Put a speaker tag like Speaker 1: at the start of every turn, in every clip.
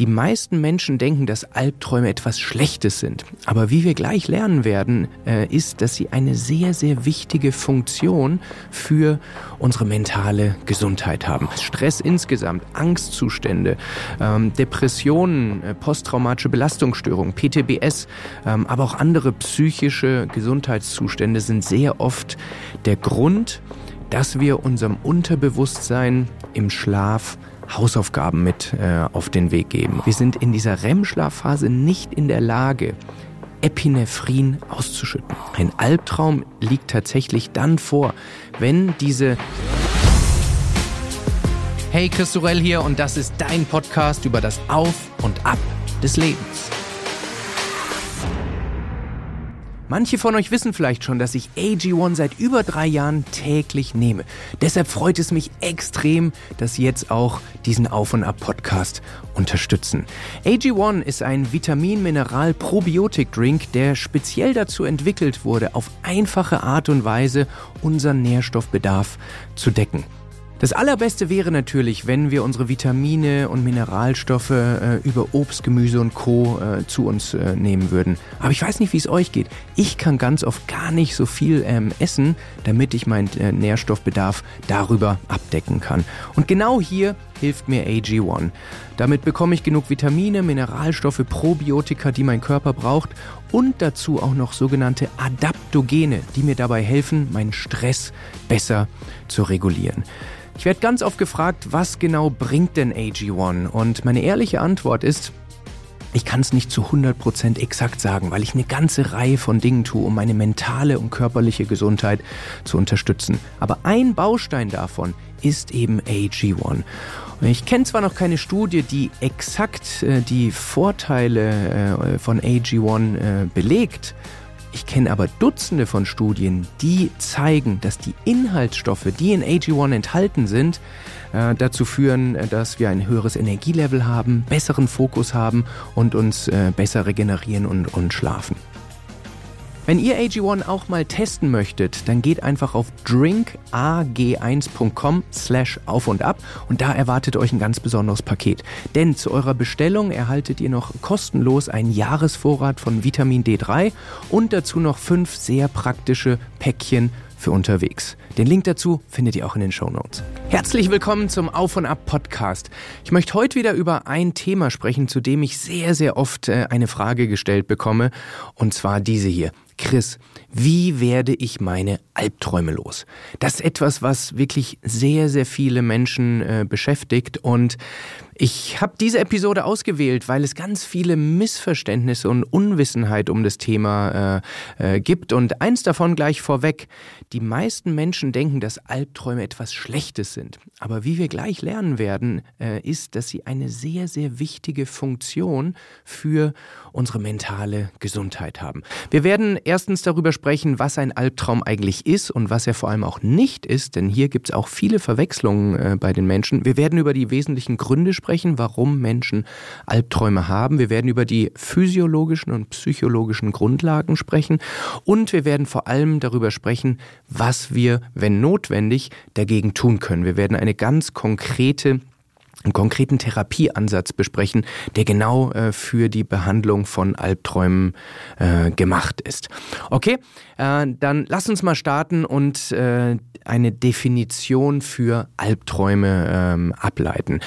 Speaker 1: Die meisten Menschen denken, dass Albträume etwas Schlechtes sind. Aber wie wir gleich lernen werden, äh, ist, dass sie eine sehr, sehr wichtige Funktion für unsere mentale Gesundheit haben. Stress insgesamt, Angstzustände, ähm, Depressionen, äh, posttraumatische Belastungsstörungen, PTBS, ähm, aber auch andere psychische Gesundheitszustände sind sehr oft der Grund, dass wir unserem Unterbewusstsein im Schlaf Hausaufgaben mit äh, auf den Weg geben. Wir sind in dieser REM-Schlafphase nicht in der Lage, Epinephrin auszuschütten. Ein Albtraum liegt tatsächlich dann vor, wenn diese Hey, Christorell hier und das ist dein Podcast über das Auf und Ab des Lebens. Manche von euch wissen vielleicht schon, dass ich AG1 seit über drei Jahren täglich nehme. Deshalb freut es mich extrem, dass Sie jetzt auch diesen Auf- und Ab-Podcast unterstützen. AG1 ist ein Vitamin-Mineral-Probiotik-Drink, der speziell dazu entwickelt wurde, auf einfache Art und Weise unseren Nährstoffbedarf zu decken. Das Allerbeste wäre natürlich, wenn wir unsere Vitamine und Mineralstoffe äh, über Obst, Gemüse und Co. Äh, zu uns äh, nehmen würden. Aber ich weiß nicht, wie es euch geht. Ich kann ganz oft gar nicht so viel ähm, essen, damit ich meinen äh, Nährstoffbedarf darüber abdecken kann. Und genau hier hilft mir AG1. Damit bekomme ich genug Vitamine, Mineralstoffe, Probiotika, die mein Körper braucht und dazu auch noch sogenannte Adaptogene, die mir dabei helfen, meinen Stress besser zu regulieren. Ich werde ganz oft gefragt, was genau bringt denn AG1? Und meine ehrliche Antwort ist, ich kann es nicht zu 100% exakt sagen, weil ich eine ganze Reihe von Dingen tue, um meine mentale und körperliche Gesundheit zu unterstützen. Aber ein Baustein davon ist eben AG1. Und ich kenne zwar noch keine Studie, die exakt äh, die Vorteile äh, von AG1 äh, belegt, ich kenne aber Dutzende von Studien, die zeigen, dass die Inhaltsstoffe, die in AG1 enthalten sind, äh, dazu führen, äh, dass wir ein höheres Energielevel haben, besseren Fokus haben und uns äh, besser regenerieren und, und schlafen. Wenn ihr AG1 auch mal testen möchtet, dann geht einfach auf drinkag1.com slash auf und ab und da erwartet euch ein ganz besonderes Paket. Denn zu eurer Bestellung erhaltet ihr noch kostenlos einen Jahresvorrat von Vitamin D3 und dazu noch fünf sehr praktische Päckchen für unterwegs. Den Link dazu findet ihr auch in den Show Notes. Herzlich willkommen zum Auf und Ab Podcast. Ich möchte heute wieder über ein Thema sprechen, zu dem ich sehr, sehr oft äh, eine Frage gestellt bekomme, und zwar diese hier. Chris, wie werde ich meine Albträume los? Das ist etwas, was wirklich sehr, sehr viele Menschen äh, beschäftigt und ich habe diese Episode ausgewählt, weil es ganz viele Missverständnisse und Unwissenheit um das Thema äh, äh, gibt. Und eins davon gleich vorweg. Die meisten Menschen denken, dass Albträume etwas Schlechtes sind. Aber wie wir gleich lernen werden, äh, ist, dass sie eine sehr, sehr wichtige Funktion für unsere mentale Gesundheit haben. Wir werden erstens darüber sprechen, was ein Albtraum eigentlich ist und was er vor allem auch nicht ist, denn hier gibt es auch viele Verwechslungen äh, bei den Menschen. Wir werden über die wesentlichen Gründe sprechen sprechen, warum Menschen Albträume haben. Wir werden über die physiologischen und psychologischen Grundlagen sprechen und wir werden vor allem darüber sprechen, was wir, wenn notwendig, dagegen tun können. Wir werden eine ganz konkrete einen konkreten Therapieansatz besprechen, der genau äh, für die Behandlung von Albträumen äh, gemacht ist. Okay, äh, dann lass uns mal starten und äh, eine Definition für Albträume ähm, ableiten.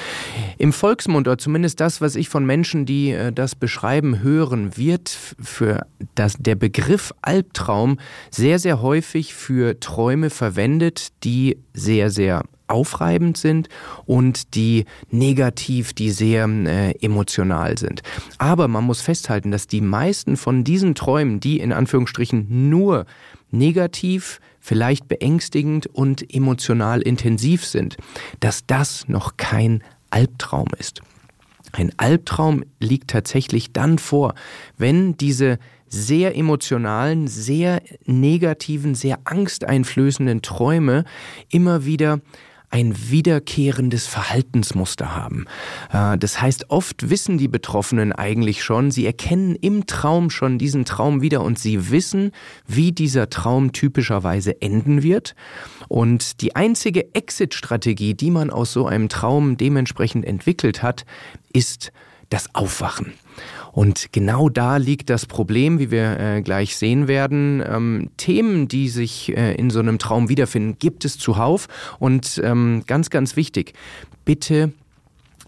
Speaker 1: Im Volksmund, oder zumindest das, was ich von Menschen, die äh, das beschreiben, hören, wird für das, der Begriff Albtraum sehr, sehr häufig für Träume verwendet, die sehr, sehr aufreibend sind und die negativ, die sehr äh, emotional sind. Aber man muss festhalten, dass die meisten von diesen Träumen, die in Anführungsstrichen nur negativ, vielleicht beängstigend und emotional intensiv sind, dass das noch kein Albtraum ist. Ein Albtraum liegt tatsächlich dann vor, wenn diese sehr emotionalen, sehr negativen, sehr angsteinflößenden Träume immer wieder ein wiederkehrendes Verhaltensmuster haben. Äh, das heißt, oft wissen die Betroffenen eigentlich schon, sie erkennen im Traum schon diesen Traum wieder und sie wissen, wie dieser Traum typischerweise enden wird. Und die einzige Exit-Strategie, die man aus so einem Traum dementsprechend entwickelt hat, ist das Aufwachen. Und genau da liegt das Problem, wie wir äh, gleich sehen werden. Ähm, Themen, die sich äh, in so einem Traum wiederfinden, gibt es zuhauf. Und ähm, ganz, ganz wichtig, bitte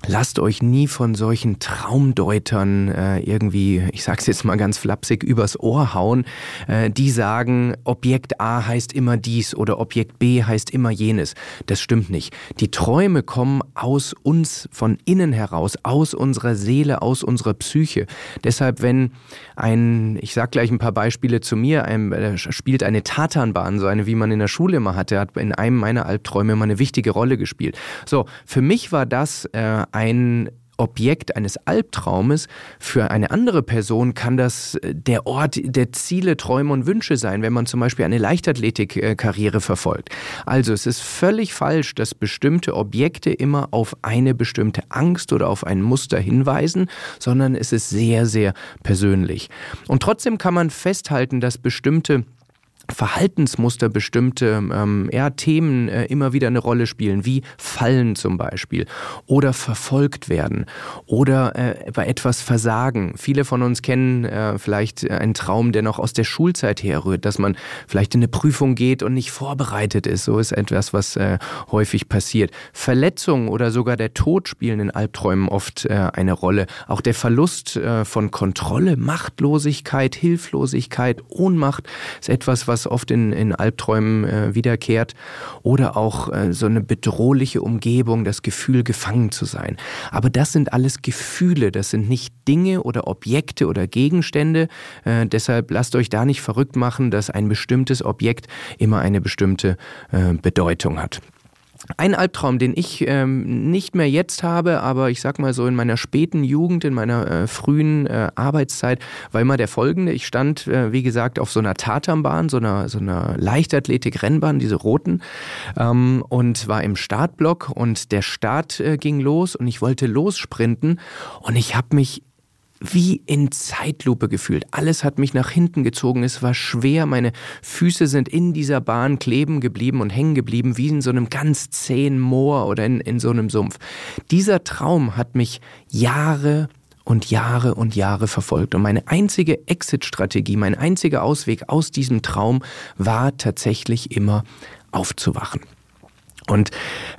Speaker 1: Lasst euch nie von solchen Traumdeutern äh, irgendwie, ich sag's jetzt mal ganz flapsig, übers Ohr hauen, äh, die sagen, Objekt A heißt immer dies oder Objekt B heißt immer jenes. Das stimmt nicht. Die Träume kommen aus uns, von innen heraus, aus unserer Seele, aus unserer Psyche. Deshalb, wenn ein, ich sag gleich ein paar Beispiele zu mir, ein, äh, spielt eine Tatanbahn, so eine, wie man in der Schule immer hatte, hat in einem meiner Albträume immer eine wichtige Rolle gespielt. So, für mich war das äh, ein Objekt eines Albtraumes, für eine andere Person kann das äh, der Ort der Ziele, Träume und Wünsche sein, wenn man zum Beispiel eine Leichtathletikkarriere verfolgt. Also es ist völlig falsch, dass bestimmte Objekte immer auf eine bestimmte Angst oder auf ein Muster hinweisen, sondern es ist sehr, sehr persönlich. Und trotzdem kann man festhalten, dass bestimmte Verhaltensmuster bestimmte ähm, ja, Themen äh, immer wieder eine Rolle spielen, wie Fallen zum Beispiel oder verfolgt werden oder äh, bei etwas versagen. Viele von uns kennen äh, vielleicht einen Traum, der noch aus der Schulzeit herrührt, dass man vielleicht in eine Prüfung geht und nicht vorbereitet ist. So ist etwas, was äh, häufig passiert. Verletzungen oder sogar der Tod spielen in Albträumen oft äh, eine Rolle. Auch der Verlust äh, von Kontrolle, Machtlosigkeit, Hilflosigkeit, Ohnmacht ist etwas, was was oft in, in Albträumen äh, wiederkehrt. Oder auch äh, so eine bedrohliche Umgebung, das Gefühl, gefangen zu sein. Aber das sind alles Gefühle, das sind nicht Dinge oder Objekte oder Gegenstände. Äh, deshalb lasst euch da nicht verrückt machen, dass ein bestimmtes Objekt immer eine bestimmte äh, Bedeutung hat. Ein Albtraum, den ich ähm, nicht mehr jetzt habe, aber ich sag mal so in meiner späten Jugend, in meiner äh, frühen äh, Arbeitszeit, war immer der folgende. Ich stand, äh, wie gesagt, auf so einer Tatanbahn, so einer, so einer Leichtathletik-Rennbahn, diese roten, ähm, und war im Startblock und der Start äh, ging los und ich wollte lossprinten und ich habe mich wie in Zeitlupe gefühlt. Alles hat mich nach hinten gezogen. Es war schwer. Meine Füße sind in dieser Bahn kleben geblieben und hängen geblieben, wie in so einem ganz zähen Moor oder in, in so einem Sumpf. Dieser Traum hat mich Jahre und Jahre und Jahre verfolgt. Und meine einzige Exit-Strategie, mein einziger Ausweg aus diesem Traum war tatsächlich immer aufzuwachen. Und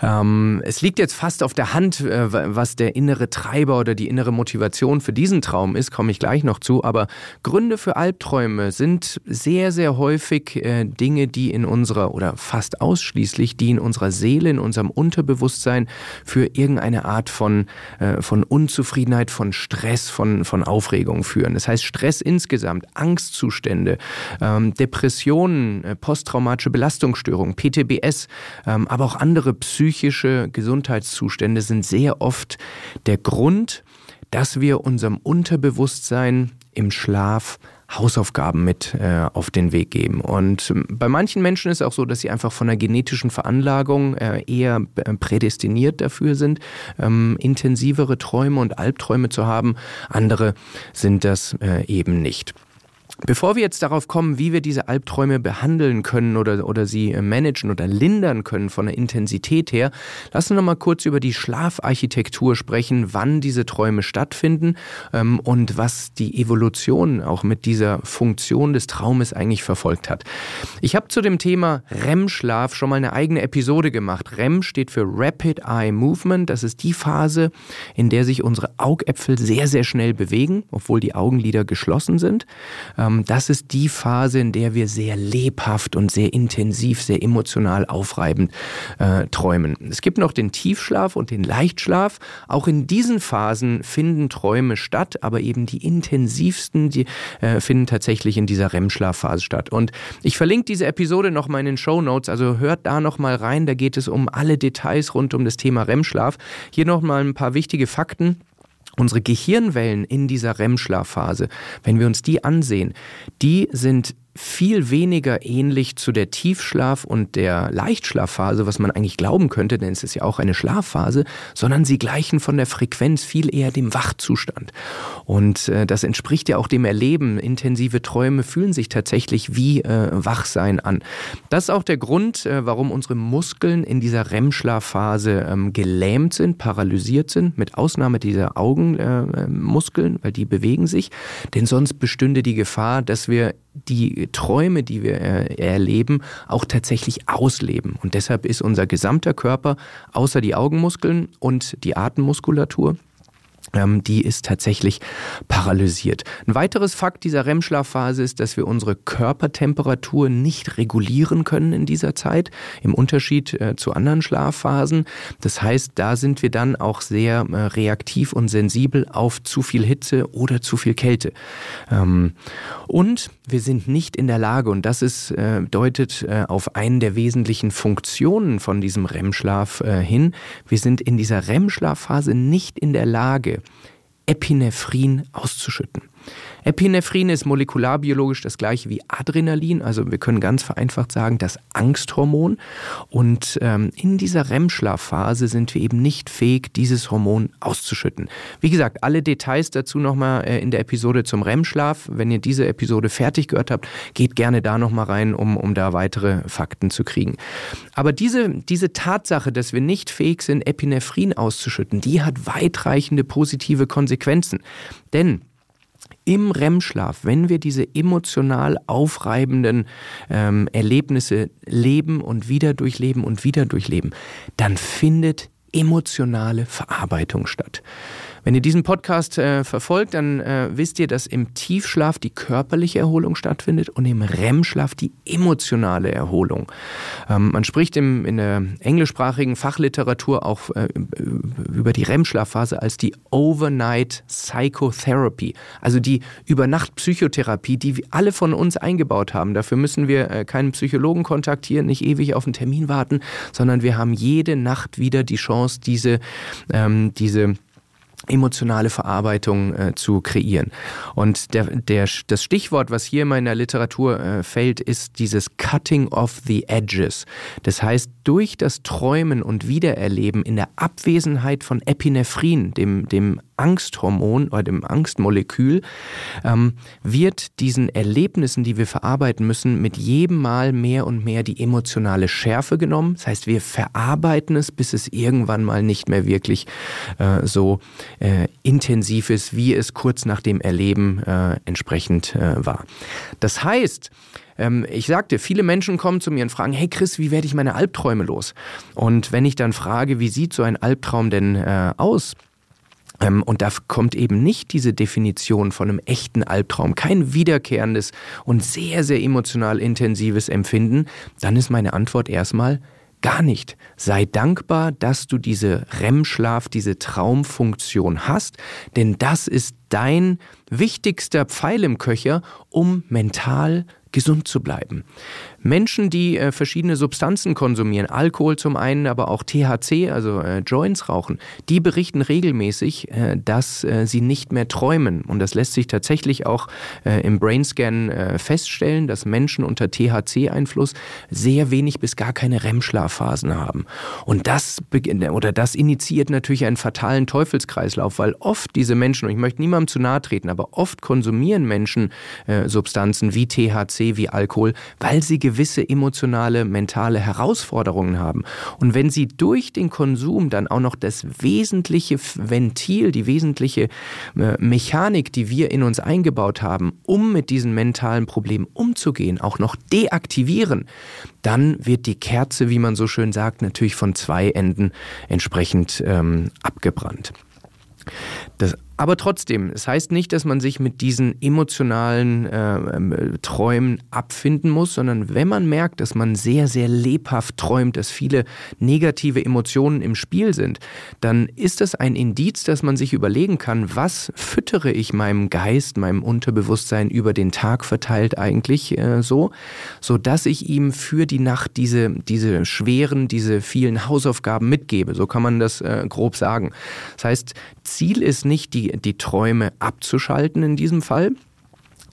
Speaker 1: ähm, es liegt jetzt fast auf der Hand, äh, was der innere Treiber oder die innere Motivation für diesen Traum ist, komme ich gleich noch zu. Aber Gründe für Albträume sind sehr, sehr häufig äh, Dinge, die in unserer oder fast ausschließlich, die in unserer Seele, in unserem Unterbewusstsein für irgendeine Art von, äh, von Unzufriedenheit, von Stress, von, von Aufregung führen. Das heißt Stress insgesamt, Angstzustände, ähm, Depressionen, äh, posttraumatische Belastungsstörungen, PTBS, ähm, aber auch andere psychische Gesundheitszustände sind sehr oft der Grund, dass wir unserem Unterbewusstsein im Schlaf Hausaufgaben mit äh, auf den Weg geben. Und ähm, bei manchen Menschen ist es auch so, dass sie einfach von der genetischen Veranlagung äh, eher äh, prädestiniert dafür sind, ähm, intensivere Träume und Albträume zu haben. Andere sind das äh, eben nicht. Bevor wir jetzt darauf kommen, wie wir diese Albträume behandeln können oder, oder sie äh, managen oder lindern können von der Intensität her, lassen wir noch mal kurz über die Schlafarchitektur sprechen, wann diese Träume stattfinden ähm, und was die Evolution auch mit dieser Funktion des Traumes eigentlich verfolgt hat. Ich habe zu dem Thema REM-Schlaf schon mal eine eigene Episode gemacht. REM steht für Rapid Eye Movement. Das ist die Phase, in der sich unsere Augäpfel sehr, sehr schnell bewegen, obwohl die Augenlider geschlossen sind. Ähm, das ist die Phase, in der wir sehr lebhaft und sehr intensiv, sehr emotional aufreibend äh, träumen. Es gibt noch den Tiefschlaf und den Leichtschlaf. Auch in diesen Phasen finden Träume statt, aber eben die intensivsten, die äh, finden tatsächlich in dieser REM-Schlafphase statt. Und ich verlinke diese Episode noch mal in den Show Notes, also hört da noch mal rein. Da geht es um alle Details rund um das Thema REM-Schlaf. Hier noch mal ein paar wichtige Fakten. Unsere Gehirnwellen in dieser REM-Schlafphase, wenn wir uns die ansehen, die sind viel weniger ähnlich zu der Tiefschlaf- und der Leichtschlafphase, was man eigentlich glauben könnte, denn es ist ja auch eine Schlafphase, sondern sie gleichen von der Frequenz viel eher dem Wachzustand. Und äh, das entspricht ja auch dem Erleben. Intensive Träume fühlen sich tatsächlich wie äh, Wachsein an. Das ist auch der Grund, äh, warum unsere Muskeln in dieser REM-Schlafphase ähm, gelähmt sind, paralysiert sind, mit Ausnahme dieser Augenmuskeln, weil die bewegen sich. Denn sonst bestünde die Gefahr, dass wir die Träume, die wir äh, erleben, auch tatsächlich ausleben. Und deshalb ist unser gesamter Körper, außer die Augenmuskeln und die Atemmuskulatur, die ist tatsächlich paralysiert. Ein weiteres Fakt dieser REM-Schlafphase ist, dass wir unsere Körpertemperatur nicht regulieren können in dieser Zeit, im Unterschied äh, zu anderen Schlafphasen. Das heißt, da sind wir dann auch sehr äh, reaktiv und sensibel auf zu viel Hitze oder zu viel Kälte. Ähm, und wir sind nicht in der Lage, und das ist, äh, deutet auf einen der wesentlichen Funktionen von diesem REM-Schlaf hin, wir sind in dieser REM-Schlafphase nicht in der Lage, Epinephrin auszuschütten. Epinephrin ist molekularbiologisch das gleiche wie Adrenalin, also wir können ganz vereinfacht sagen, das Angsthormon. Und ähm, in dieser REM-Schlafphase sind wir eben nicht fähig, dieses Hormon auszuschütten. Wie gesagt, alle Details dazu nochmal äh, in der Episode zum REM-Schlaf. Wenn ihr diese Episode fertig gehört habt, geht gerne da nochmal rein, um, um da weitere Fakten zu kriegen. Aber diese, diese Tatsache, dass wir nicht fähig sind, Epinephrin auszuschütten, die hat weitreichende positive Konsequenzen. Denn im REM-Schlaf, wenn wir diese emotional aufreibenden ähm, Erlebnisse leben und wieder durchleben und wieder durchleben, dann findet emotionale Verarbeitung statt. Wenn ihr diesen Podcast äh, verfolgt, dann äh, wisst ihr, dass im Tiefschlaf die körperliche Erholung stattfindet und im REM-Schlaf die emotionale Erholung. Ähm, man spricht im, in der englischsprachigen Fachliteratur auch äh, über die REM-Schlafphase als die Overnight Psychotherapy, also die Übernacht-Psychotherapie, die alle von uns eingebaut haben. Dafür müssen wir äh, keinen Psychologen kontaktieren, nicht ewig auf einen Termin warten, sondern wir haben jede Nacht wieder die Chance, diese, ähm, diese emotionale Verarbeitung äh, zu kreieren. Und der, der, das Stichwort, was hier in meiner Literatur äh, fällt, ist dieses Cutting of the Edges. Das heißt, durch das Träumen und Wiedererleben in der Abwesenheit von Epinephrin, dem, dem Angsthormon oder dem Angstmolekül, ähm, wird diesen Erlebnissen, die wir verarbeiten müssen, mit jedem Mal mehr und mehr die emotionale Schärfe genommen. Das heißt, wir verarbeiten es, bis es irgendwann mal nicht mehr wirklich äh, so äh, intensiv ist, wie es kurz nach dem Erleben äh, entsprechend äh, war. Das heißt, ähm, ich sagte, viele Menschen kommen zu mir und fragen, hey Chris, wie werde ich meine Albträume los? Und wenn ich dann frage, wie sieht so ein Albtraum denn äh, aus? Ähm, und da kommt eben nicht diese Definition von einem echten Albtraum, kein wiederkehrendes und sehr, sehr emotional intensives Empfinden, dann ist meine Antwort erstmal gar nicht. Sei dankbar, dass du diese REM-Schlaf, diese Traumfunktion hast, denn das ist dein wichtigster Pfeil im Köcher, um mental gesund zu bleiben. Menschen, die äh, verschiedene Substanzen konsumieren, Alkohol zum einen, aber auch THC, also äh, Joints rauchen, die berichten regelmäßig, äh, dass äh, sie nicht mehr träumen. Und das lässt sich tatsächlich auch äh, im Brainscan äh, feststellen, dass Menschen unter THC-Einfluss sehr wenig bis gar keine REM-Schlafphasen haben. Und das oder das initiiert natürlich einen fatalen Teufelskreislauf, weil oft diese Menschen, und ich möchte niemandem zu nahe treten, aber oft konsumieren Menschen Substanzen wie THC, wie Alkohol, weil sie gewisse emotionale, mentale Herausforderungen haben. Und wenn sie durch den Konsum dann auch noch das wesentliche Ventil, die wesentliche äh, Mechanik, die wir in uns eingebaut haben, um mit diesen mentalen Problemen umzugehen, auch noch deaktivieren, dann wird die Kerze, wie man so schön sagt, natürlich von zwei Enden entsprechend ähm, abgebrannt. Das aber trotzdem, es heißt nicht, dass man sich mit diesen emotionalen äh, äh, Träumen abfinden muss, sondern wenn man merkt, dass man sehr, sehr lebhaft träumt, dass viele negative Emotionen im Spiel sind, dann ist das ein Indiz, dass man sich überlegen kann, was füttere ich meinem Geist, meinem Unterbewusstsein über den Tag verteilt eigentlich äh, so, so dass ich ihm für die Nacht diese, diese schweren, diese vielen Hausaufgaben mitgebe. So kann man das äh, grob sagen. Das heißt, Ziel ist nicht die die, Träume abzuschalten in diesem Fall,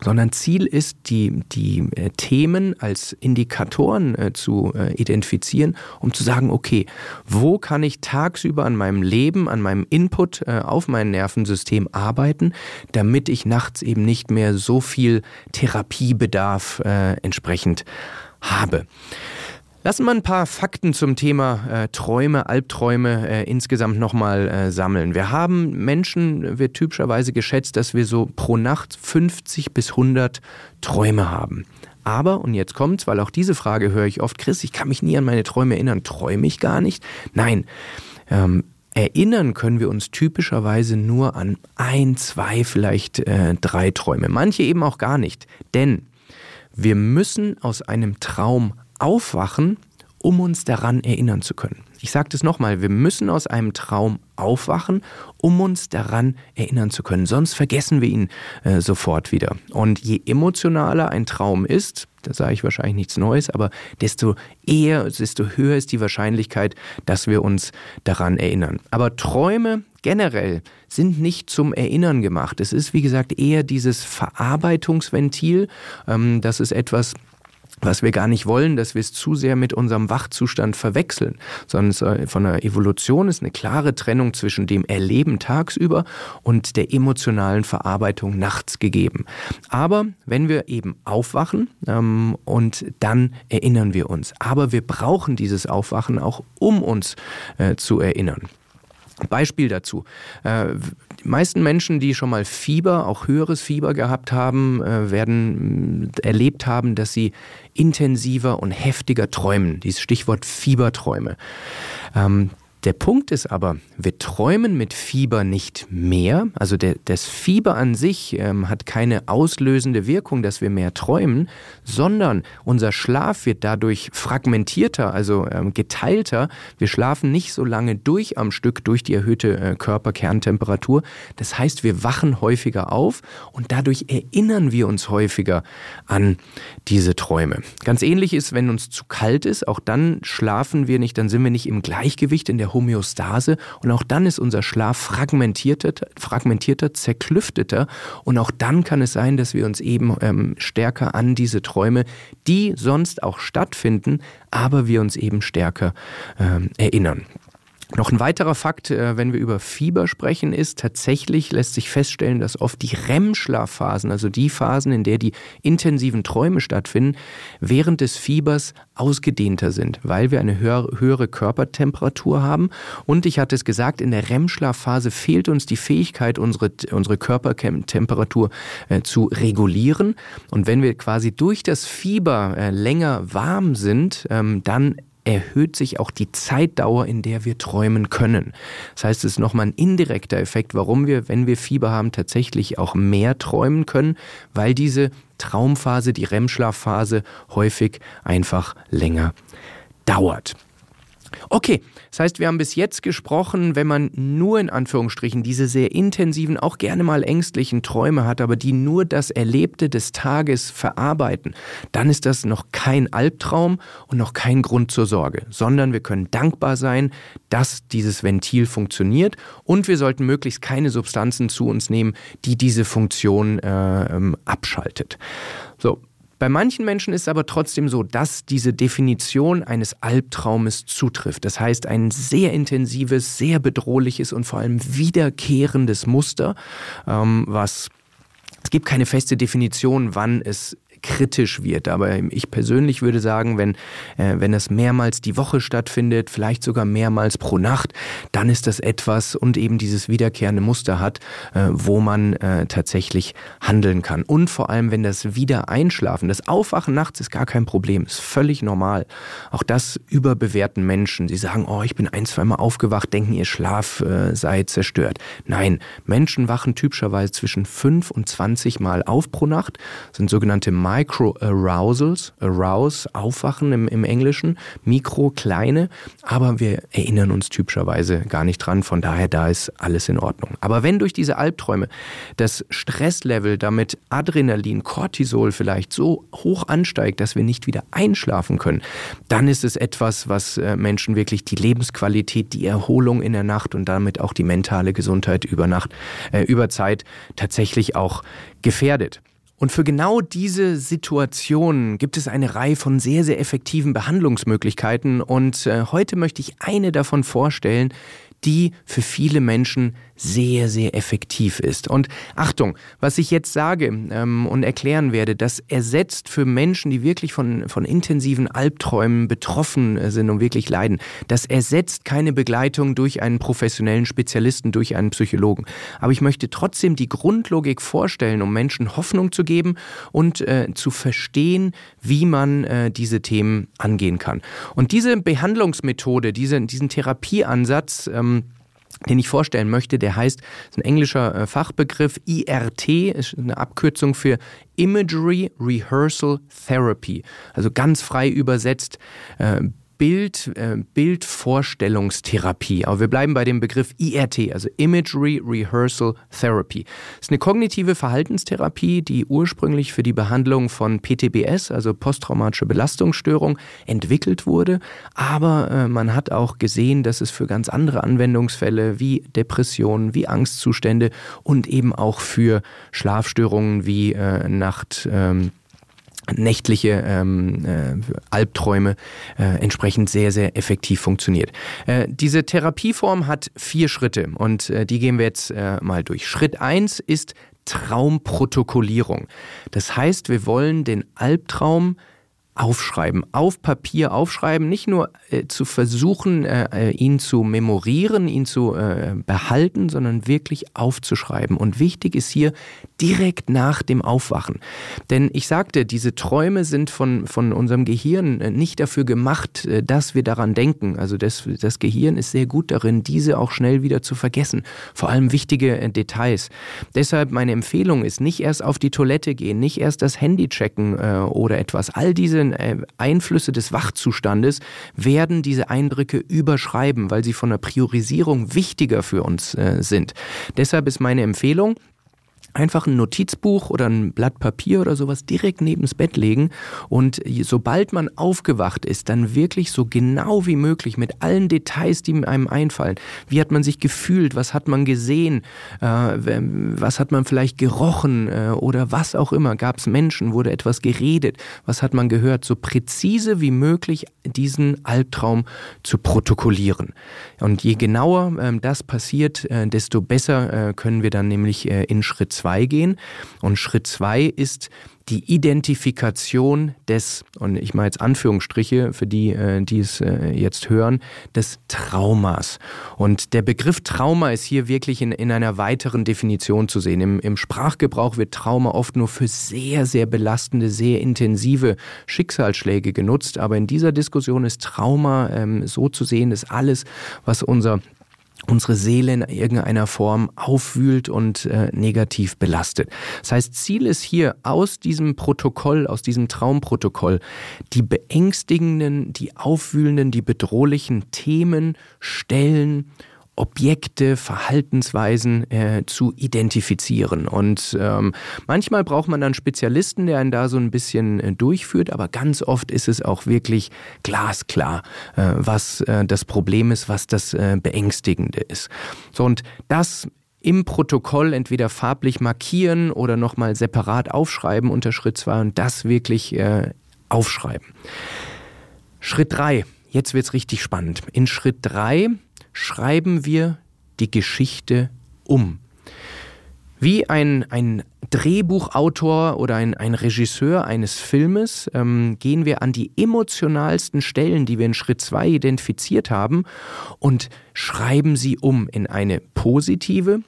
Speaker 1: sondern Ziel ist, die, die äh, Themen als Indikatoren äh, zu äh, identifizieren, um zu sagen, okay, wo kann ich tagsüber an meinem Leben, an meinem Input auf mein Nervensystem arbeiten, damit ich nachts eben nicht mehr so viel Therapiebedarf entsprechend habe. Lassen wir ein paar Fakten zum Thema äh, Träume, Albträume äh, insgesamt nochmal äh, sammeln. Wir haben Menschen, wird typischerweise geschätzt, dass wir so pro Nacht 50 bis 100 Träume haben. Aber, und jetzt kommt's, weil auch diese Frage höre ich oft, Chris, ich kann mich nie an meine Träume erinnern, träume ich gar nicht? Nein, ähm, Erinnern können wir uns typischerweise nur an ein, zwei, vielleicht äh, drei Träume. Manche eben auch gar nicht. Denn wir müssen aus einem Traum aufwachen, um uns daran erinnern zu können. Ich sage das nochmal, wir müssen aus einem Traum aufwachen, um uns daran erinnern zu können. Sonst vergessen wir ihn äh, sofort wieder. Und je emotionaler ein Traum ist, da sage ich wahrscheinlich nichts Neues, aber desto eher, desto höher ist die Wahrscheinlichkeit, dass wir uns daran erinnern. Aber Träume generell sind nicht zum Erinnern gemacht. Es ist, wie gesagt, eher dieses Verarbeitungsventil. Ähm, das ist etwas, was wir gar nicht wollen, dass wir es zu sehr mit unserem Wachzustand verwechseln, sondern von der Evolution ist eine klare Trennung zwischen dem Erleben tagsüber und der emotionalen Verarbeitung nachts gegeben. Aber wenn wir eben aufwachen ähm, und dann erinnern wir uns. Aber wir brauchen dieses Aufwachen auch, um uns äh, zu erinnern. Beispiel dazu. Äh, die meisten Menschen, die schon mal Fieber, auch höheres Fieber gehabt haben, äh, werden äh, erlebt haben, dass sie intensiver und heftiger träumen. Dieses Stichwort Fieberträume. Der Punkt ist aber, wir träumen mit Fieber nicht mehr. Also der, das Fieber an sich ähm, hat keine auslösende Wirkung, dass wir mehr träumen, sondern unser Schlaf wird dadurch fragmentierter, also ähm, geteilter. Wir schlafen nicht so lange durch am Stück durch die erhöhte äh, Körperkerntemperatur. Das heißt, wir wachen häufiger auf und dadurch erinnern wir uns häufiger an diese Träume. Ganz ähnlich ist, wenn uns zu kalt ist, auch dann schlafen wir nicht, dann sind wir nicht im Gleichgewicht in der Homöostase und auch dann ist unser Schlaf fragmentierter, fragmentierter zerklüfteter und auch dann kann es sein, dass wir uns eben ähm, stärker an diese Träume, die sonst auch stattfinden, aber wir uns eben stärker ähm, erinnern. Noch ein weiterer Fakt, äh, wenn wir über Fieber sprechen, ist tatsächlich lässt sich feststellen, dass oft die REM-Schlafphasen, also die Phasen, in der die intensiven Träume stattfinden, während des Fiebers ausgedehnter sind, weil wir eine höhere Körpertemperatur haben. Und ich hatte es gesagt, in der REM-Schlafphase fehlt uns die Fähigkeit, unsere, unsere Körpertemperatur äh, zu regulieren. Und wenn wir quasi durch das Fieber äh, länger warm sind, ähm, dann erhöht sich auch die Zeitdauer, in der wir träumen können. Das heißt, es ist nochmal ein indirekter Effekt, warum wir, wenn wir Fieber haben, tatsächlich auch mehr träumen können, weil diese Traumphase, die REM-Schlafphase häufig einfach länger dauert. Okay, das heißt, wir haben bis jetzt gesprochen, wenn man nur in Anführungsstrichen diese sehr intensiven, auch gerne mal ängstlichen Träume hat, aber die nur das Erlebte des Tages verarbeiten, dann ist das noch kein Albtraum und noch kein Grund zur Sorge, sondern wir können dankbar sein, dass dieses Ventil funktioniert und wir sollten möglichst keine Substanzen zu uns nehmen, die diese Funktion äh, ähm, abschaltet. So, bei manchen Menschen ist es aber trotzdem so, dass diese Definition eines Albtraumes zutrifft. Das heißt, ein sehr intensives, sehr bedrohliches und vor allem wiederkehrendes Muster, ähm, was es gibt keine feste Definition, wann es kritisch wird. Aber ich persönlich würde sagen, wenn, äh, wenn das mehrmals die Woche stattfindet, vielleicht sogar mehrmals pro Nacht, dann ist das etwas und eben dieses wiederkehrende Muster hat, äh, wo man äh, tatsächlich handeln kann. Und vor allem, wenn das Wiedereinschlafen, das Aufwachen nachts ist gar kein Problem, ist völlig normal. Auch das überbewerten Menschen. Sie sagen, oh, ich bin ein, zweimal aufgewacht, denken, ihr Schlaf äh, sei zerstört. Nein, Menschen wachen typischerweise zwischen 5 und 20 Mal auf pro Nacht, sind sogenannte Micro-Arousals, Arouse, Aufwachen im, im Englischen, Mikro, kleine, aber wir erinnern uns typischerweise gar nicht dran, von daher da ist alles in Ordnung. Aber wenn durch diese Albträume das Stresslevel, damit Adrenalin, Cortisol vielleicht so hoch ansteigt, dass wir nicht wieder einschlafen können, dann ist es etwas, was äh, Menschen wirklich die Lebensqualität, die Erholung in der Nacht und damit auch die mentale Gesundheit über Nacht, äh, über Zeit tatsächlich auch gefährdet. Und für genau diese Situation gibt es eine Reihe von sehr, sehr effektiven Behandlungsmöglichkeiten. Und äh, heute möchte ich eine davon vorstellen, die für viele Menschen sehr, sehr effektiv ist. Und Achtung, was ich jetzt sage ähm, und erklären werde, das ersetzt für Menschen, die wirklich von, von intensiven Albträumen betroffen äh, sind und wirklich leiden, das ersetzt keine Begleitung durch einen professionellen Spezialisten, durch einen Psychologen. Aber ich möchte trotzdem die Grundlogik vorstellen, um Menschen Hoffnung zu geben und äh, zu verstehen, wie man äh, diese Themen angehen kann. Und diese Behandlungsmethode, diese, diesen Therapieansatz, ähm, den ich vorstellen möchte, der heißt, ist ein englischer äh, Fachbegriff, IRT, ist eine Abkürzung für Imagery Rehearsal Therapy. Also ganz frei übersetzt äh, Bild, äh, Bildvorstellungstherapie. Aber wir bleiben bei dem Begriff IRT, also Imagery Rehearsal Therapy. Das ist eine kognitive Verhaltenstherapie, die ursprünglich für die Behandlung von PTBS, also posttraumatische Belastungsstörung, entwickelt wurde. Aber äh, man hat auch gesehen, dass es für ganz andere Anwendungsfälle wie Depressionen, wie Angstzustände und eben auch für Schlafstörungen wie äh, Nacht. Ähm, nächtliche ähm, äh, Albträume äh, entsprechend sehr, sehr effektiv funktioniert. Äh, diese Therapieform hat vier Schritte und äh, die gehen wir jetzt äh, mal durch. Schritt eins ist Traumprotokollierung. Das heißt, wir wollen den Albtraum aufschreiben, auf Papier aufschreiben, nicht nur äh, zu versuchen, äh, äh, ihn zu memorieren, ihn zu äh, behalten, sondern wirklich aufzuschreiben. Und wichtig ist hier direkt nach dem Aufwachen. Denn ich sagte, diese Träume sind von, von unserem Gehirn äh, nicht dafür gemacht, äh, dass wir daran denken. Also das, das Gehirn ist sehr gut darin, diese auch schnell wieder zu vergessen. Vor allem wichtige Details. Deshalb meine Empfehlung ist, nicht erst auf die Toilette gehen, nicht erst das Handy checken oder etwas. All diese äh, Einflüsse des Wachzustandes werden diese Eindrücke überschreiben, weil sie von der Priorisierung wichtiger für uns äh, sind. Deshalb ist meine Empfehlung, einfach ein Notizbuch oder ein Blatt Papier oder sowas direkt neben's Bett legen und sobald man aufgewacht ist, dann wirklich so genau wie möglich mit allen Details, die einem einfallen. Wie hat man sich gefühlt? Was hat man gesehen? Äh, was hat man vielleicht gerochen äh, oder was auch immer? Gab es Menschen? Wurde etwas geredet? Was hat man gehört? So präzise wie möglich diesen Albtraum zu protokollieren. Und je genauer ähm, das passiert, äh, desto besser können wir dann nämlich in Schritt 2 gehen. Und Schritt 2 ist die Identifikation des, und ich mache jetzt Anführungsstriche für die, äh, die es äh, jetzt hören, des Traumas. Und der Begriff Trauma ist hier wirklich in, in einer weiteren Definition zu sehen. Im, Im Sprachgebrauch wird Trauma oft nur für sehr, sehr belastende, sehr intensive Schicksalsschläge genutzt. Aber in dieser Diskussion ist Trauma ähm, so zu sehen, dass alles, was unser unsere Seele in irgendeiner Form aufwühlt und äh, negativ belastet. Das heißt, Ziel ist hier aus diesem Protokoll, aus diesem Traumprotokoll, die beängstigenden, die aufwühlenden, die bedrohlichen Themen, Stellen Objekte, Verhaltensweisen äh, zu identifizieren. Und ähm, manchmal braucht man dann Spezialisten, der einen da so ein bisschen äh, durchführt, aber ganz oft ist es auch wirklich glasklar, äh, was äh, das Problem ist, was das äh, Beängstigende ist. So, und das im Protokoll entweder farblich markieren oder nochmal separat aufschreiben unter Schritt 2 und das wirklich äh, aufschreiben. Schritt 3. Jetzt wird's richtig spannend. In Schritt 3 schreiben wir die Geschichte um. Wie ein, ein Drehbuchautor oder ein, ein Regisseur eines Filmes ähm, gehen wir an die emotionalsten Stellen, die wir in Schritt 2 identifiziert haben, und schreiben sie um in eine positive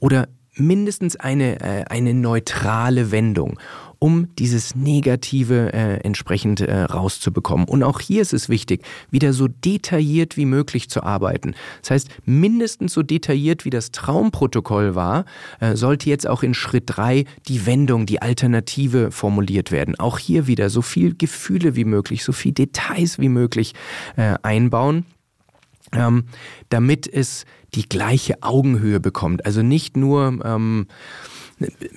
Speaker 1: oder mindestens eine, äh, eine neutrale Wendung um dieses Negative äh, entsprechend äh, rauszubekommen. Und auch hier ist es wichtig, wieder so detailliert wie möglich zu arbeiten. Das heißt, mindestens so detailliert wie das Traumprotokoll war, äh, sollte jetzt auch in Schritt drei die Wendung, die Alternative formuliert werden. Auch hier wieder so viel Gefühle wie möglich, so viel Details wie möglich äh, einbauen. Ähm, damit es die gleiche Augenhöhe bekommt. Also nicht nur ähm,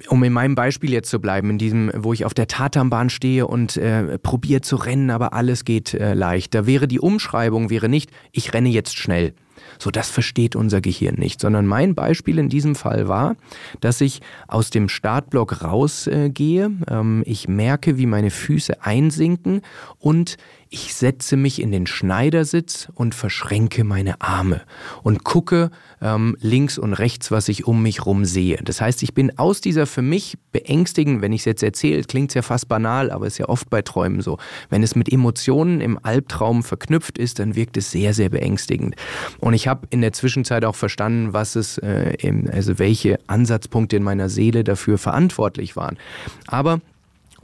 Speaker 1: um in meinem Beispiel jetzt zu bleiben, in diesem, wo ich auf der Tatanbahn stehe und äh, probiere zu rennen, aber alles geht äh, leicht. Da wäre die Umschreibung wäre nicht, ich renne jetzt schnell, So, das versteht unser Gehirn nicht, sondern mein Beispiel in diesem Fall war, dass ich aus dem Startblock rausgehe, äh, ähm, ich merke, wie meine Füße einsinken und ich setze mich in den Schneidersitz und verschränke meine Arme und gucke ähm, links und rechts, was ich um mich rum sehe. Das heißt, ich bin aus dieser für mich beängstigenden, wenn ich es jetzt erzähle, klingt es ja fast banal, aber ist ja oft bei Träumen so. Wenn es mit Emotionen im Albtraum verknüpft ist, dann wirkt es sehr, sehr beängstigend. Und ich habe in der Zwischenzeit auch verstanden, was es, äh, also welche Ansatzpunkte in meiner Seele dafür verantwortlich waren. Aber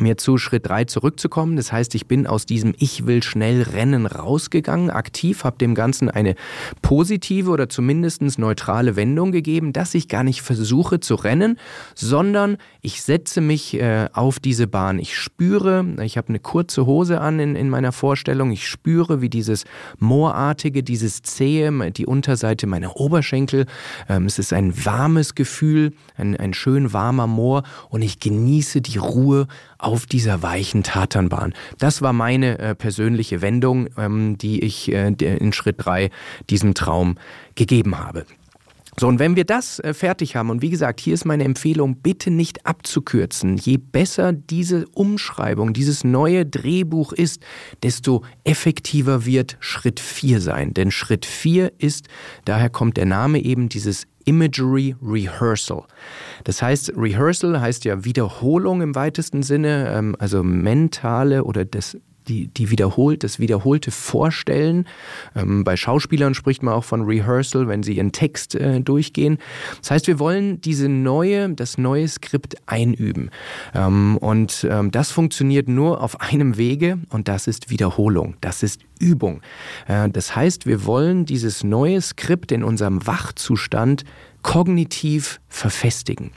Speaker 1: um zu Schritt drei zurückzukommen. Das heißt, ich bin aus diesem Ich will schnell rennen rausgegangen, aktiv, habe dem Ganzen eine positive oder zumindest neutrale Wendung gegeben, dass ich gar nicht versuche zu rennen, sondern ich setze mich äh, auf diese Bahn. Ich spüre, ich habe eine kurze Hose an in, in meiner Vorstellung, ich spüre, wie dieses Moorartige, dieses Zähe, die Unterseite meiner Oberschenkel, ähm, es ist ein warmes Gefühl, ein, ein schön warmer Moor und ich genieße die Ruhe auf dieser weichen Tatanbahn. Das war meine äh, persönliche Wendung, ähm, die ich äh, in Schritt drei diesem Traum gegeben habe. So, und wenn wir das äh, fertig haben, und wie gesagt, hier ist meine Empfehlung, bitte nicht abzukürzen. Je besser diese Umschreibung, dieses neue Drehbuch ist, desto effektiver wird Schritt 4 sein. Denn Schritt 4 ist, daher kommt der Name eben dieses Imagery Rehearsal. Das heißt, Rehearsal heißt ja Wiederholung im weitesten Sinne, ähm, also mentale oder das die, die wiederholt, das wiederholte Vorstellen. Ähm, bei Schauspielern spricht man auch von Rehearsal, wenn sie ihren Text äh, durchgehen. Das heißt, wir wollen diese neue, das neue Skript einüben. Ähm, und ähm, das funktioniert nur auf einem Wege und das ist Wiederholung. Das ist Übung. Äh, das heißt, wir wollen dieses neue Skript in unserem Wachzustand kognitiv verfestigen.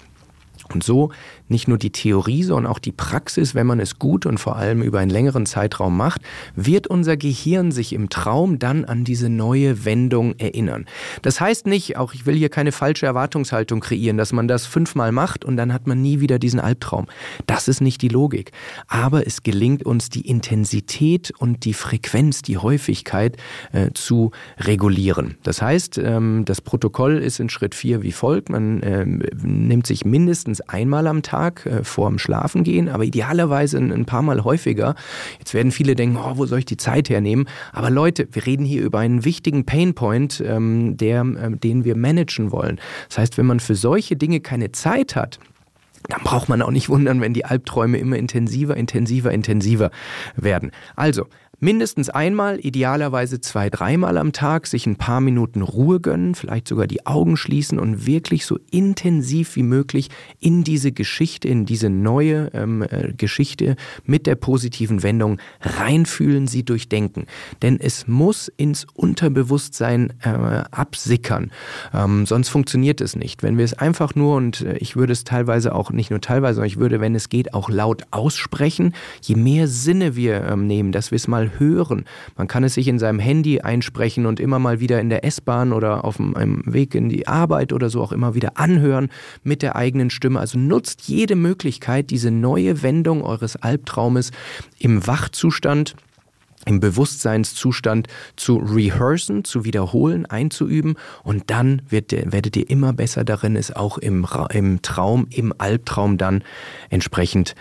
Speaker 1: Und so nicht nur die Theorie, sondern auch die Praxis, wenn man es gut und vor allem über einen längeren Zeitraum macht, wird unser Gehirn sich im Traum dann an diese neue Wendung erinnern. Das heißt nicht, auch ich will hier keine falsche Erwartungshaltung kreieren, dass man das fünfmal macht und dann hat man nie wieder diesen Albtraum. Das ist nicht die Logik. Aber es gelingt uns, die Intensität und die Frequenz, die Häufigkeit äh, zu regulieren. Das heißt, ähm, das Protokoll ist in Schritt vier wie folgt. Man äh, nimmt sich mindestens einmal am Tag Tag äh, vorm Schlafengehen, aber idealerweise ein, ein, paar Mal häufiger. Jetzt werden viele denken, oh, wo soll ich die Zeit hernehmen? Aber Leute, wir reden hier über einen wichtigen Painpoint, ähm, der, äh, den wir managen wollen. Das heißt, wenn man für solche Dinge keine Zeit hat, dann braucht man auch nicht wundern, wenn die Albträume immer intensiver, intensiver, intensiver werden. Also, mindestens einmal, idealerweise zwei, dreimal am Tag sich ein paar Minuten Ruhe gönnen, vielleicht sogar die Augen schließen und wirklich so intensiv wie möglich in diese Geschichte, in diese neue ähm, äh, Geschichte mit der positiven Wendung reinfühlen, sie durchdenken. Denn es muss ins Unterbewusstsein äh, absickern, ähm, sonst funktioniert es nicht. Wenn wir es einfach nur, und äh, ich würde es teilweise auch, nicht nur teilweise, sondern ich würde, wenn es geht, auch laut aussprechen, je mehr Sinne wir ähm, nehmen, dass wir es mal hören. Man kann es sich in seinem Handy einsprechen und immer mal wieder in der S-Bahn oder auf einem Weg in die Arbeit oder so auch immer wieder anhören mit der eigenen Stimme. Also nutzt jede Möglichkeit, diese neue Wendung eures Albtraumes im Wachzustand im Bewusstseinszustand zu rehearsen, zu wiederholen, einzuüben und dann wird, werdet ihr immer besser darin, es auch im, im Traum, im Albtraum dann entsprechend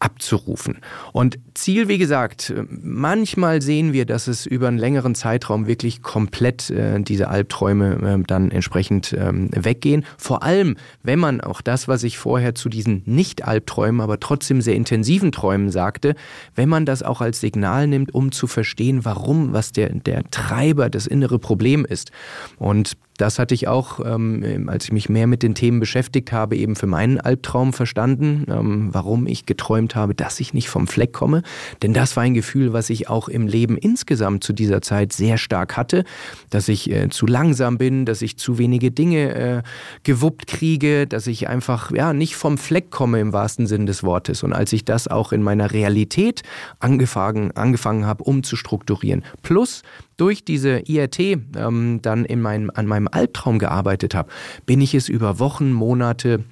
Speaker 1: abzurufen. Und Ziel, wie gesagt, manchmal sehen wir, dass es über einen längeren Zeitraum wirklich komplett äh, diese Albträume äh, dann entsprechend ähm, weggehen. Vor allem, wenn man auch das, was ich vorher zu diesen Nicht-Albträumen, aber trotzdem sehr intensiven Träumen sagte, wenn man das auch als Signal nimmt, um zu verstehen, warum, was der, der Treiber, das innere Problem ist. Und das hatte ich auch, ähm, als ich mich mehr mit den Themen beschäftigt habe, eben für meinen Albtraum verstanden, ähm, warum ich geträumt habe, dass ich nicht vom Fleck komme. Denn das war ein Gefühl, was ich auch im Leben insgesamt zu dieser Zeit sehr stark hatte, dass ich äh, zu langsam bin, dass ich zu wenige Dinge äh, gewuppt kriege, dass ich einfach ja nicht vom Fleck komme im wahrsten Sinn des Wortes. Und als ich das auch in meiner Realität angefangen, angefangen habe, umzustrukturieren, plus durch diese IRT ähm, dann in meinem, an meinem Albtraum gearbeitet habe, bin ich es über Wochen, Monate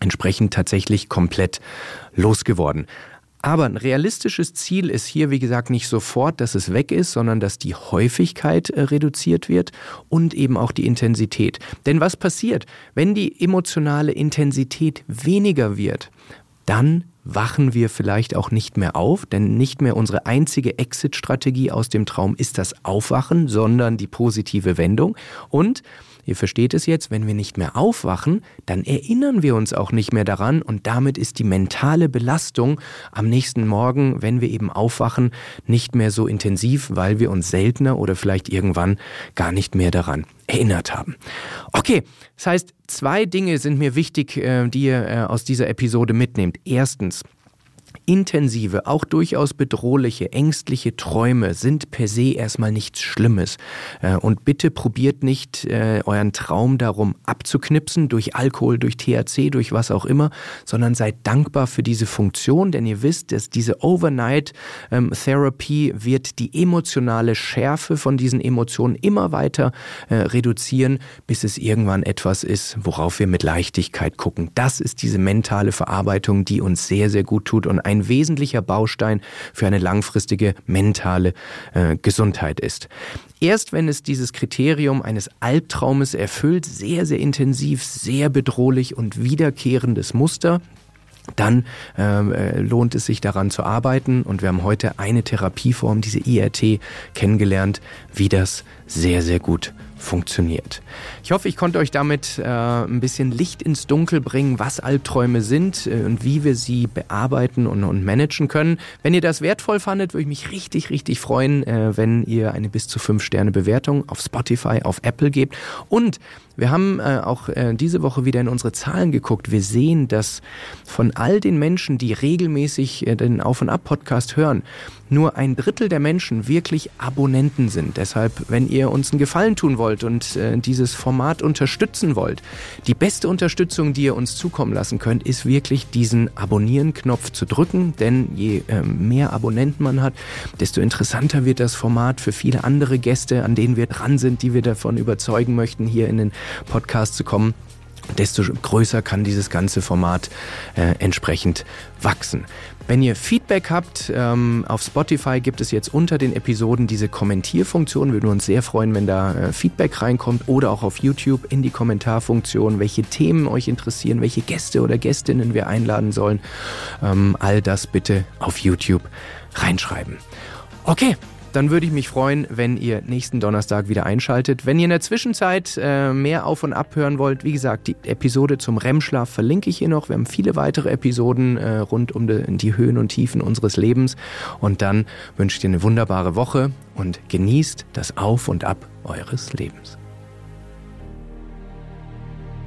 Speaker 1: entsprechend tatsächlich komplett losgeworden. Aber ein realistisches Ziel ist hier, wie gesagt, nicht sofort, dass es weg ist, sondern dass die Häufigkeit äh, reduziert wird und eben auch die Intensität. Denn was passiert, wenn die emotionale Intensität weniger wird? Dann wachen wir vielleicht auch nicht mehr auf, denn nicht mehr unsere einzige Exit-Strategie aus dem Traum ist das Aufwachen, sondern die positive Wendung. Und Ihr versteht es jetzt, wenn wir nicht mehr aufwachen, dann erinnern wir uns auch nicht mehr daran und damit ist die mentale Belastung am nächsten Morgen, wenn wir eben aufwachen, nicht mehr so intensiv, weil wir uns seltener oder vielleicht irgendwann gar nicht mehr daran erinnert haben. Okay, das heißt, zwei Dinge sind mir wichtig, äh, die ihr äh, aus dieser Episode mitnehmt. Erstens, Intensive, auch durchaus bedrohliche, ängstliche Träume sind per se erstmal nichts Schlimmes. Äh, und bitte probiert nicht äh, euren Traum darum abzuknipsen durch Alkohol, durch THC, durch was auch immer, sondern seid dankbar für diese Funktion, denn ihr wisst, dass diese Overnight ähm, Therapy wird die emotionale Schärfe von diesen Emotionen immer weiter äh, reduzieren, bis es irgendwann etwas ist, worauf wir mit Leichtigkeit gucken. Das ist diese mentale Verarbeitung, die uns sehr, sehr gut tut und ein ein wesentlicher Baustein für eine langfristige mentale äh, Gesundheit ist. Erst wenn es dieses Kriterium eines Albtraumes erfüllt, sehr, sehr intensiv, sehr bedrohlich und wiederkehrendes Muster, dann ähm, äh, lohnt es sich daran zu arbeiten. Und wir haben heute eine Therapieform, diese IRT, kennengelernt, wie das sehr, sehr gut funktioniert. Ich hoffe, ich konnte euch damit äh, ein bisschen Licht ins Dunkel bringen, was Albträume sind äh, und wie wir sie bearbeiten und, und, managen können. Wenn ihr das wertvoll fandet, würde ich mich richtig, richtig freuen, äh, wenn ihr eine bis zu fünf Sterne Bewertung auf Spotify, auf Apple gebt. Und wir haben äh, auch äh, diese Woche wieder in unsere Zahlen geguckt. Wir sehen, dass von all den Menschen, die regelmäßig äh, den Auf- und Ab-Podcast hören, nur ein Drittel der Menschen wirklich Abonnenten sind. Deshalb, wenn ihr uns einen Gefallen tun wollt und äh, dieses Format unterstützen wollt, die beste Unterstützung, die ihr uns zukommen lassen könnt, ist wirklich diesen Abonnieren-Knopf zu drücken. Denn je äh, mehr Abonnenten man hat, desto interessanter wird das Format für viele andere Gäste, an denen wir dran sind, die wir davon überzeugen möchten, hier in den Podcast zu kommen desto größer kann dieses ganze Format äh, entsprechend wachsen. Wenn ihr Feedback habt, ähm, auf Spotify gibt es jetzt unter den Episoden diese Kommentierfunktion. Wir würden uns sehr freuen, wenn da äh, Feedback reinkommt oder auch auf YouTube in die Kommentarfunktion, welche Themen euch interessieren, welche Gäste oder Gästinnen wir einladen sollen. Ähm, all das bitte auf YouTube reinschreiben. Okay, dann würde ich mich freuen, wenn ihr nächsten Donnerstag wieder einschaltet. Wenn ihr in der Zwischenzeit äh, mehr auf und ab hören wollt, wie gesagt, die Episode zum REM-Schlaf verlinke ich hier noch. Wir haben viele weitere Episoden äh, rund um die, die Höhen und Tiefen unseres Lebens. Und dann wünsche ich dir eine wunderbare Woche und genießt das Auf und Ab eures Lebens.